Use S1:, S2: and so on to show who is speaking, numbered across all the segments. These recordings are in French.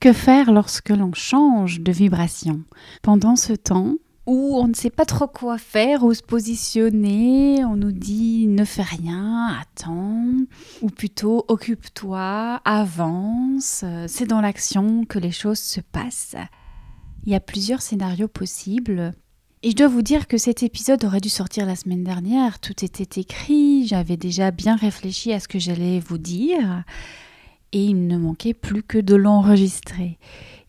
S1: Que faire lorsque l'on change de vibration Pendant ce temps où on ne sait pas trop quoi faire, où se positionner, on nous dit ne fais rien, attends, ou plutôt occupe-toi, avance, c'est dans l'action que les choses se passent. Il y a plusieurs scénarios possibles. Et je dois vous dire que cet épisode aurait dû sortir la semaine dernière, tout était écrit, j'avais déjà bien réfléchi à ce que j'allais vous dire et il ne manquait plus que de l'enregistrer.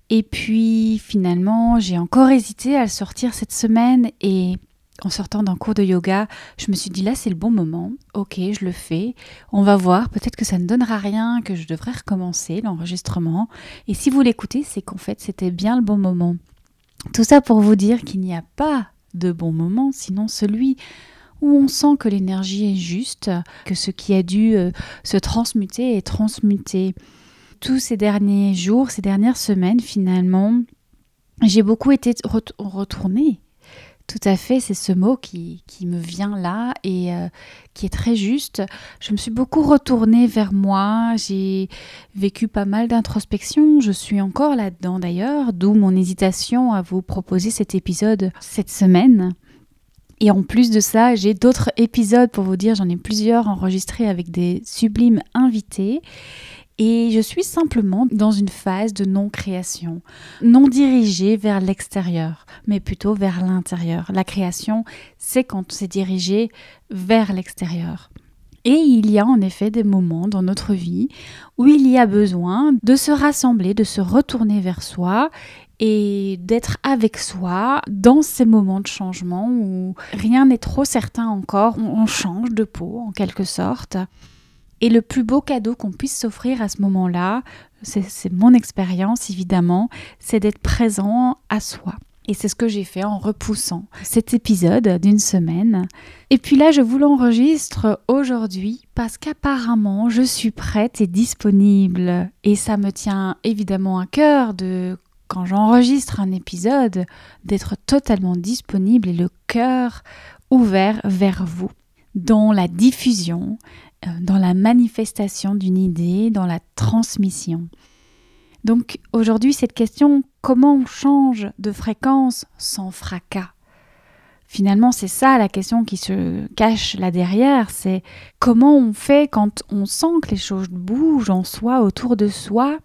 S1: Et puis finalement, j'ai encore hésité à le sortir cette semaine et en sortant d'un cours de yoga, je me suis dit là c'est le bon moment, ok je le fais, on va voir, peut-être que ça ne donnera rien, que je devrais recommencer l'enregistrement. Et si vous l'écoutez, c'est qu'en fait c'était bien le bon moment. Tout ça pour vous dire qu'il n'y a pas de bon moment, sinon celui où on sent que l'énergie est juste, que ce qui a dû euh, se transmuter est transmuté. Tous ces derniers jours, ces dernières semaines, finalement, j'ai beaucoup été retournée. Tout à fait, c'est ce mot qui, me vient là et euh, qui est très juste. Je me suis beaucoup retournée vers moi, j'ai vécu pas mal d'introspection, je suis encore là-dedans d'ailleurs, d'où mon hésitation à vous proposer cet épisode cette semaine. Et en plus de ça, j'ai d'autres épisodes pour vous dire, j'en ai plusieurs enregistrés avec des sublimes invités. Et je suis simplement dans une phase de non-création, non dirigée vers l'extérieur, mais plutôt vers l'intérieur. La création, c'est quand c'est dirigé vers l'extérieur. Et il y a en effet des moments dans notre vie où il y a besoin de se rassembler, de se retourner vers soi et d'être avec soi dans ces moments de changement où rien n'est trop certain encore, on change de peau en quelque sorte. Et le plus beau cadeau qu'on puisse s'offrir à ce moment-là, c'est mon expérience évidemment, c'est d'être présent à soi. Et c'est ce que j'ai fait en repoussant cet épisode d'une semaine. Et puis là, je vous l'enregistre aujourd'hui parce qu'apparemment, je suis prête et disponible. Et ça me tient évidemment à cœur de quand j'enregistre un épisode, d'être totalement disponible et le cœur ouvert vers vous, dans la diffusion, euh, dans la manifestation d'une idée, dans la transmission. Donc aujourd'hui, cette question, comment on change de fréquence sans fracas? Finalement, c'est ça la question qui se cache là derrière, c'est comment on fait quand on sent que les choses bougent en soi, autour de soi,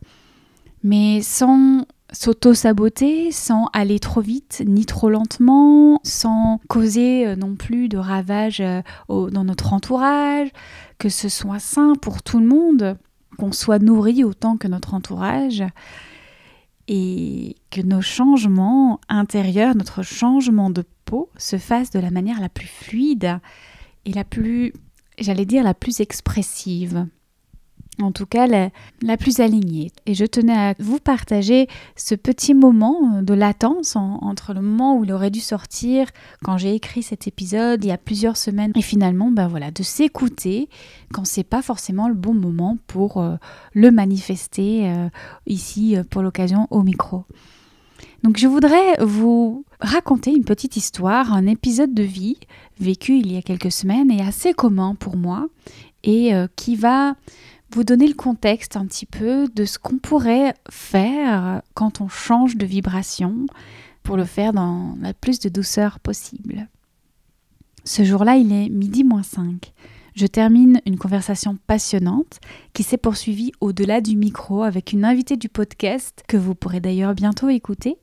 S1: mais sans s'auto-saboter sans aller trop vite ni trop lentement, sans causer euh, non plus de ravages euh, dans notre entourage, que ce soit sain pour tout le monde, qu'on soit nourri autant que notre entourage et que nos changements intérieurs, notre changement de peau se fasse de la manière la plus fluide et la plus, j'allais dire, la plus expressive en tout cas la, plus alignée. Et je tenais à vous partager ce petit moment de latence entre le moment où il aurait dû sortir quand j'ai écrit cet épisode il y a plusieurs semaines et finalement ben voilà de s'écouter quand c'est pas forcément le bon moment pour euh, le manifester euh, ici euh, pour l'occasion au micro. Donc je voudrais vous raconter une petite histoire, un épisode de vie vécu il y a quelques semaines et assez commun pour moi et qui va vous donner le contexte un petit peu de ce qu'on pourrait faire quand on change de vibration pour le faire dans la plus de douceur possible. Ce jour-là, il est midi moins 5. Je termine une conversation passionnante qui s'est poursuivie au-delà du micro avec une invitée du podcast que vous pourrez d'ailleurs bientôt écouter.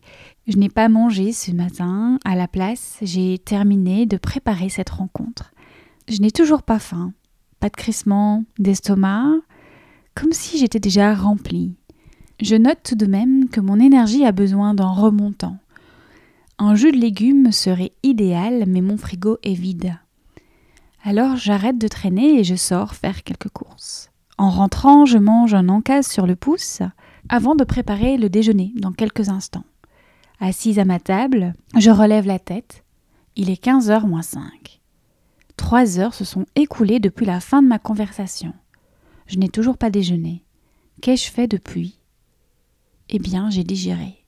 S1: Je n'ai pas mangé ce matin. À la place, j'ai terminé de préparer cette rencontre. Je n'ai toujours pas faim. Pas de crissement d'estomac, comme si j'étais déjà remplie. Je note tout de même que mon énergie a besoin d'un remontant. Un jus de légumes serait idéal, mais mon frigo est vide. Alors j'arrête de traîner et je sors faire quelques courses. En rentrant, je mange un encas sur le pouce avant de préparer le déjeuner dans quelques instants. Assise à ma table, je relève la tête. Il est 15h moins 5. Trois heures se sont écoulées depuis la fin de ma conversation. Je n'ai toujours pas déjeuné. Qu'ai-je fait depuis? Eh bien, j'ai digéré.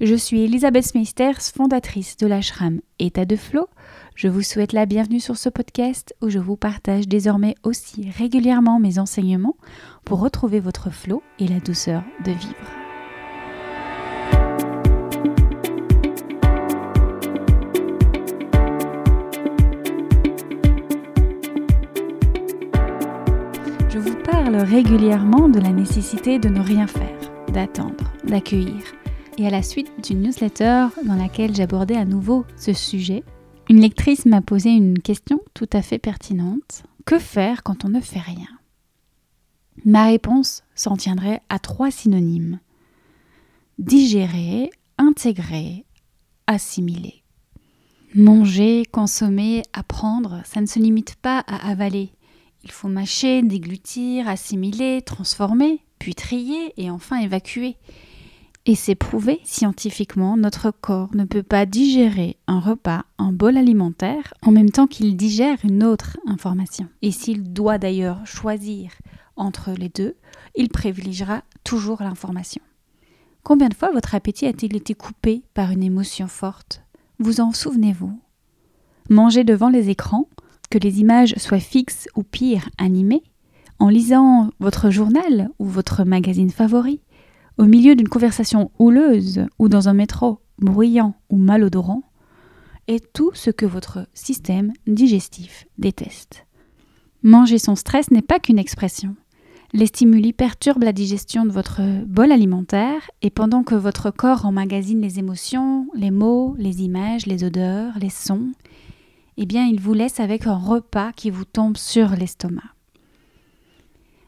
S1: Je suis Elisabeth Meisters, fondatrice de l'ashram État de Flow. Je vous souhaite la bienvenue sur ce podcast où je vous partage désormais aussi régulièrement mes enseignements pour retrouver votre flow et la douceur de vivre. Parle régulièrement de la nécessité de ne rien faire, d'attendre, d'accueillir. Et à la suite d'une newsletter dans laquelle j'abordais à nouveau ce sujet, une lectrice m'a posé une question tout à fait pertinente. Que faire quand on ne fait rien? Ma réponse s'en tiendrait à trois synonymes. Digérer, intégrer, assimiler. Manger, consommer, apprendre, ça ne se limite pas à avaler. Il faut mâcher, déglutir, assimiler, transformer, puis trier et enfin évacuer. Et c'est prouvé scientifiquement, notre corps ne peut pas digérer un repas, un bol alimentaire, en même temps qu'il digère une autre information. Et s'il doit d'ailleurs choisir entre les deux, il privilégiera toujours l'information. Combien de fois votre appétit a-t-il été coupé par une émotion forte? Vous en souvenez-vous? Manger devant les écrans, que les images soient fixes ou pire animées, en lisant votre journal ou votre magazine favori, au milieu d'une conversation houleuse ou dans un métro bruyant ou malodorant, est tout ce que votre système digestif déteste. Manger son stress n'est pas qu'une expression. Les stimuli perturbent la digestion de votre bol alimentaire et pendant que votre corps emmagasine les émotions, les mots, les images, les odeurs, les sons, eh bien il vous laisse avec un repas qui vous tombe sur l'estomac.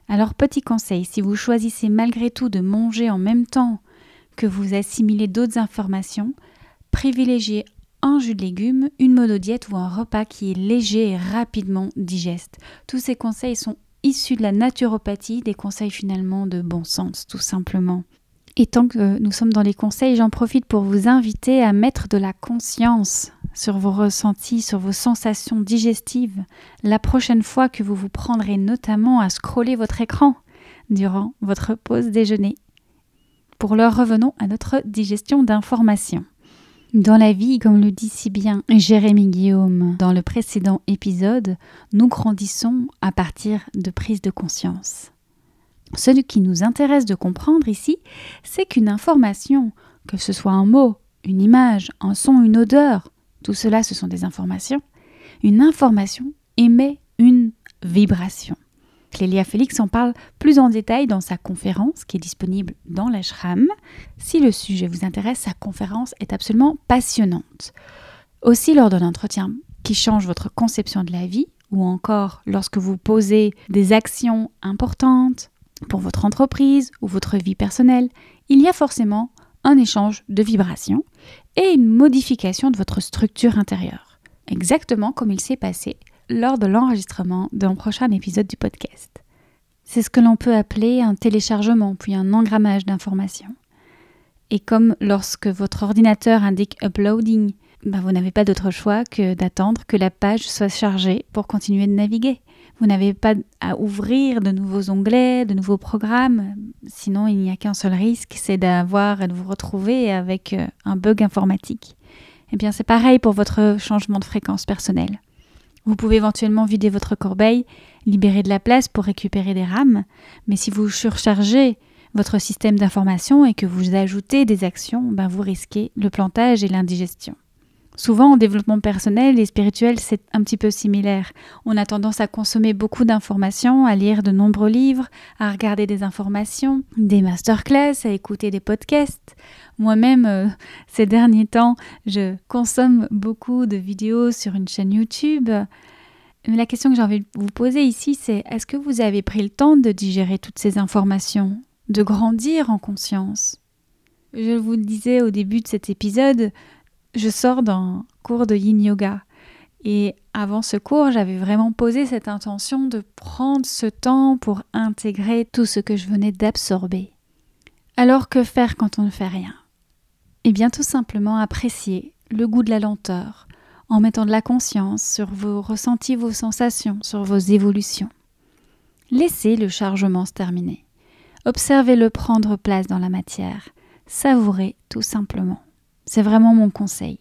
S1: Alors petit conseil, si vous choisissez malgré tout de manger en même temps que vous assimilez d'autres informations, privilégiez un jus de légumes, une monodiète ou un repas qui est léger et rapidement digeste. Tous ces conseils sont issus de la naturopathie, des conseils finalement de bon sens tout simplement. Et tant que nous sommes dans les conseils, j'en profite pour vous inviter à mettre de la conscience sur vos ressentis, sur vos sensations digestives la prochaine fois que vous vous prendrez notamment à scroller votre écran durant votre pause déjeuner. Pour l'heure, revenons à notre digestion d'informations. Dans la vie, comme le dit si bien Jérémy Guillaume dans le précédent épisode, nous grandissons à partir de prise de conscience. Ce qui nous intéresse de comprendre ici, c'est qu'une information, que ce soit un mot, une image, un son, une odeur, tout cela, ce sont des informations. Une information émet une vibration. Clélia Félix en parle plus en détail dans sa conférence qui est disponible dans l'ashram. Si le sujet vous intéresse, sa conférence est absolument passionnante. Aussi lors d'un entretien qui change votre conception de la vie, ou encore lorsque vous posez des actions importantes pour votre entreprise ou votre vie personnelle, il y a forcément un échange de vibrations et une modification de votre structure intérieure, exactement comme il s'est passé lors de l'enregistrement d'un prochain épisode du podcast. C'est ce que l'on peut appeler un téléchargement, puis un engrammage d'informations. Et comme lorsque votre ordinateur indique uploading, ben vous n'avez pas d'autre choix que d'attendre que la page soit chargée pour continuer de naviguer. Vous n'avez pas à ouvrir de nouveaux onglets, de nouveaux programmes. Sinon, il n'y a qu'un seul risque, c'est d'avoir et de vous retrouver avec euh, un bug informatique. Eh bien, c'est pareil pour votre changement de fréquence personnelle. Vous pouvez éventuellement vider votre corbeille, libérer de la place pour récupérer des rames, mais si vous surchargez votre système d'information et que vous ajoutez des actions, ben vous risquez le plantage et l'indigestion. Souvent, en développement personnel et spirituel, c'est un petit peu similaire. On a tendance à consommer beaucoup d'informations, à lire de nombreux livres, à regarder des informations, des masterclass, à écouter des podcasts. Moi-même, euh, ces derniers temps, je consomme beaucoup de vidéos sur une chaîne YouTube. Mais la question que j'ai envie de vous poser ici, c'est est-ce que vous avez pris le temps de digérer toutes ces informations, de grandir en conscience? Je vous disais au début de cet épisode, je sors d'un cours de yin yoga. Et avant ce cours, j'avais vraiment posé cette intention de prendre ce temps pour intégrer tout ce que je venais d'absorber. Alors que faire quand on ne fait rien? Eh bien tout simplement apprécier le goût de la lenteur en mettant de la conscience sur vos ressentis, vos sensations, sur vos évolutions. Laissez le chargement se terminer. Observez-le prendre place dans la matière. Savourez tout simplement. C'est vraiment mon conseil.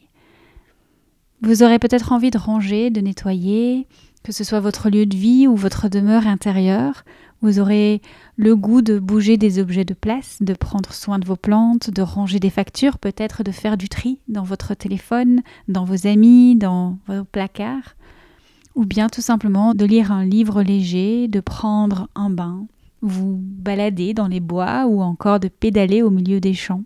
S1: Vous aurez peut-être envie de ranger, de nettoyer, que ce soit votre lieu de vie ou votre demeure intérieure. Vous aurez le goût de bouger des objets de place, de prendre soin de vos plantes, de ranger des factures, peut-être de faire du tri dans votre téléphone, dans vos amis, dans vos placards. Ou bien tout simplement de lire un livre léger, de prendre un bain, vous balader dans les bois ou encore de pédaler au milieu des champs.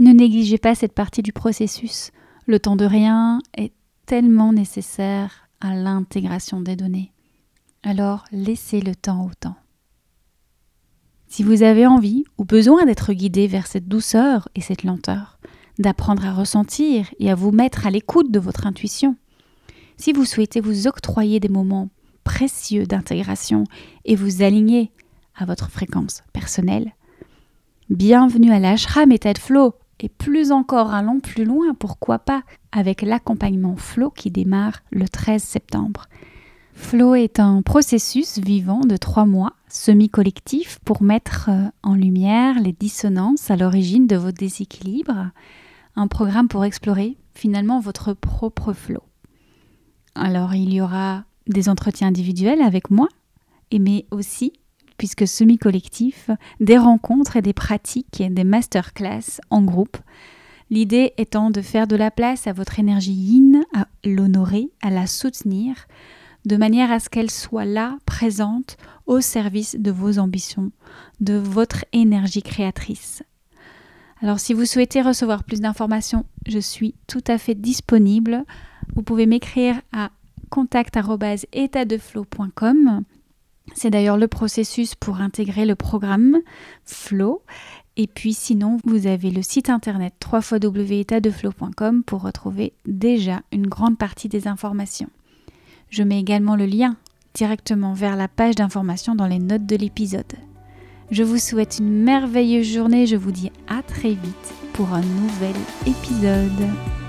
S1: Ne négligez pas cette partie du processus. Le temps de rien est tellement nécessaire à l'intégration des données. Alors laissez le temps au temps. Si vous avez envie ou besoin d'être guidé vers cette douceur et cette lenteur, d'apprendre à ressentir et à vous mettre à l'écoute de votre intuition, si vous souhaitez vous octroyer des moments précieux d'intégration et vous aligner à votre fréquence personnelle, bienvenue à l'ashram état de flow et plus encore allons plus loin, pourquoi pas, avec l'accompagnement flow qui démarre le 13 septembre. Flow est un processus vivant de trois mois, semi-collectif, pour mettre euh, en lumière les dissonances à l'origine de vos déséquilibres, un programme pour explorer finalement votre propre flow. Alors il y aura des entretiens individuels avec moi, mais aussi, puisque semi-collectif, des rencontres et des pratiques, des masterclass en groupe. L'idée étant de faire de la place à votre énergie yin, à l'honorer, à la soutenir, de manière à ce qu'elle soit là, présente, au service de vos ambitions, de votre énergie créatrice. Alors si vous souhaitez recevoir plus d'informations, je suis tout à fait disponible. Vous pouvez m'écrire à contact@étatdeflow.com. C'est d'ailleurs le processus pour intégrer le programme Flow. Et puis sinon, vous avez le site internet www.étatdeflow.com pour retrouver déjà une grande partie des informations. Je mets également le lien directement vers la page d'information dans les notes de l'épisode. Je vous souhaite une merveilleuse journée, je vous dis à très vite pour un nouvel épisode.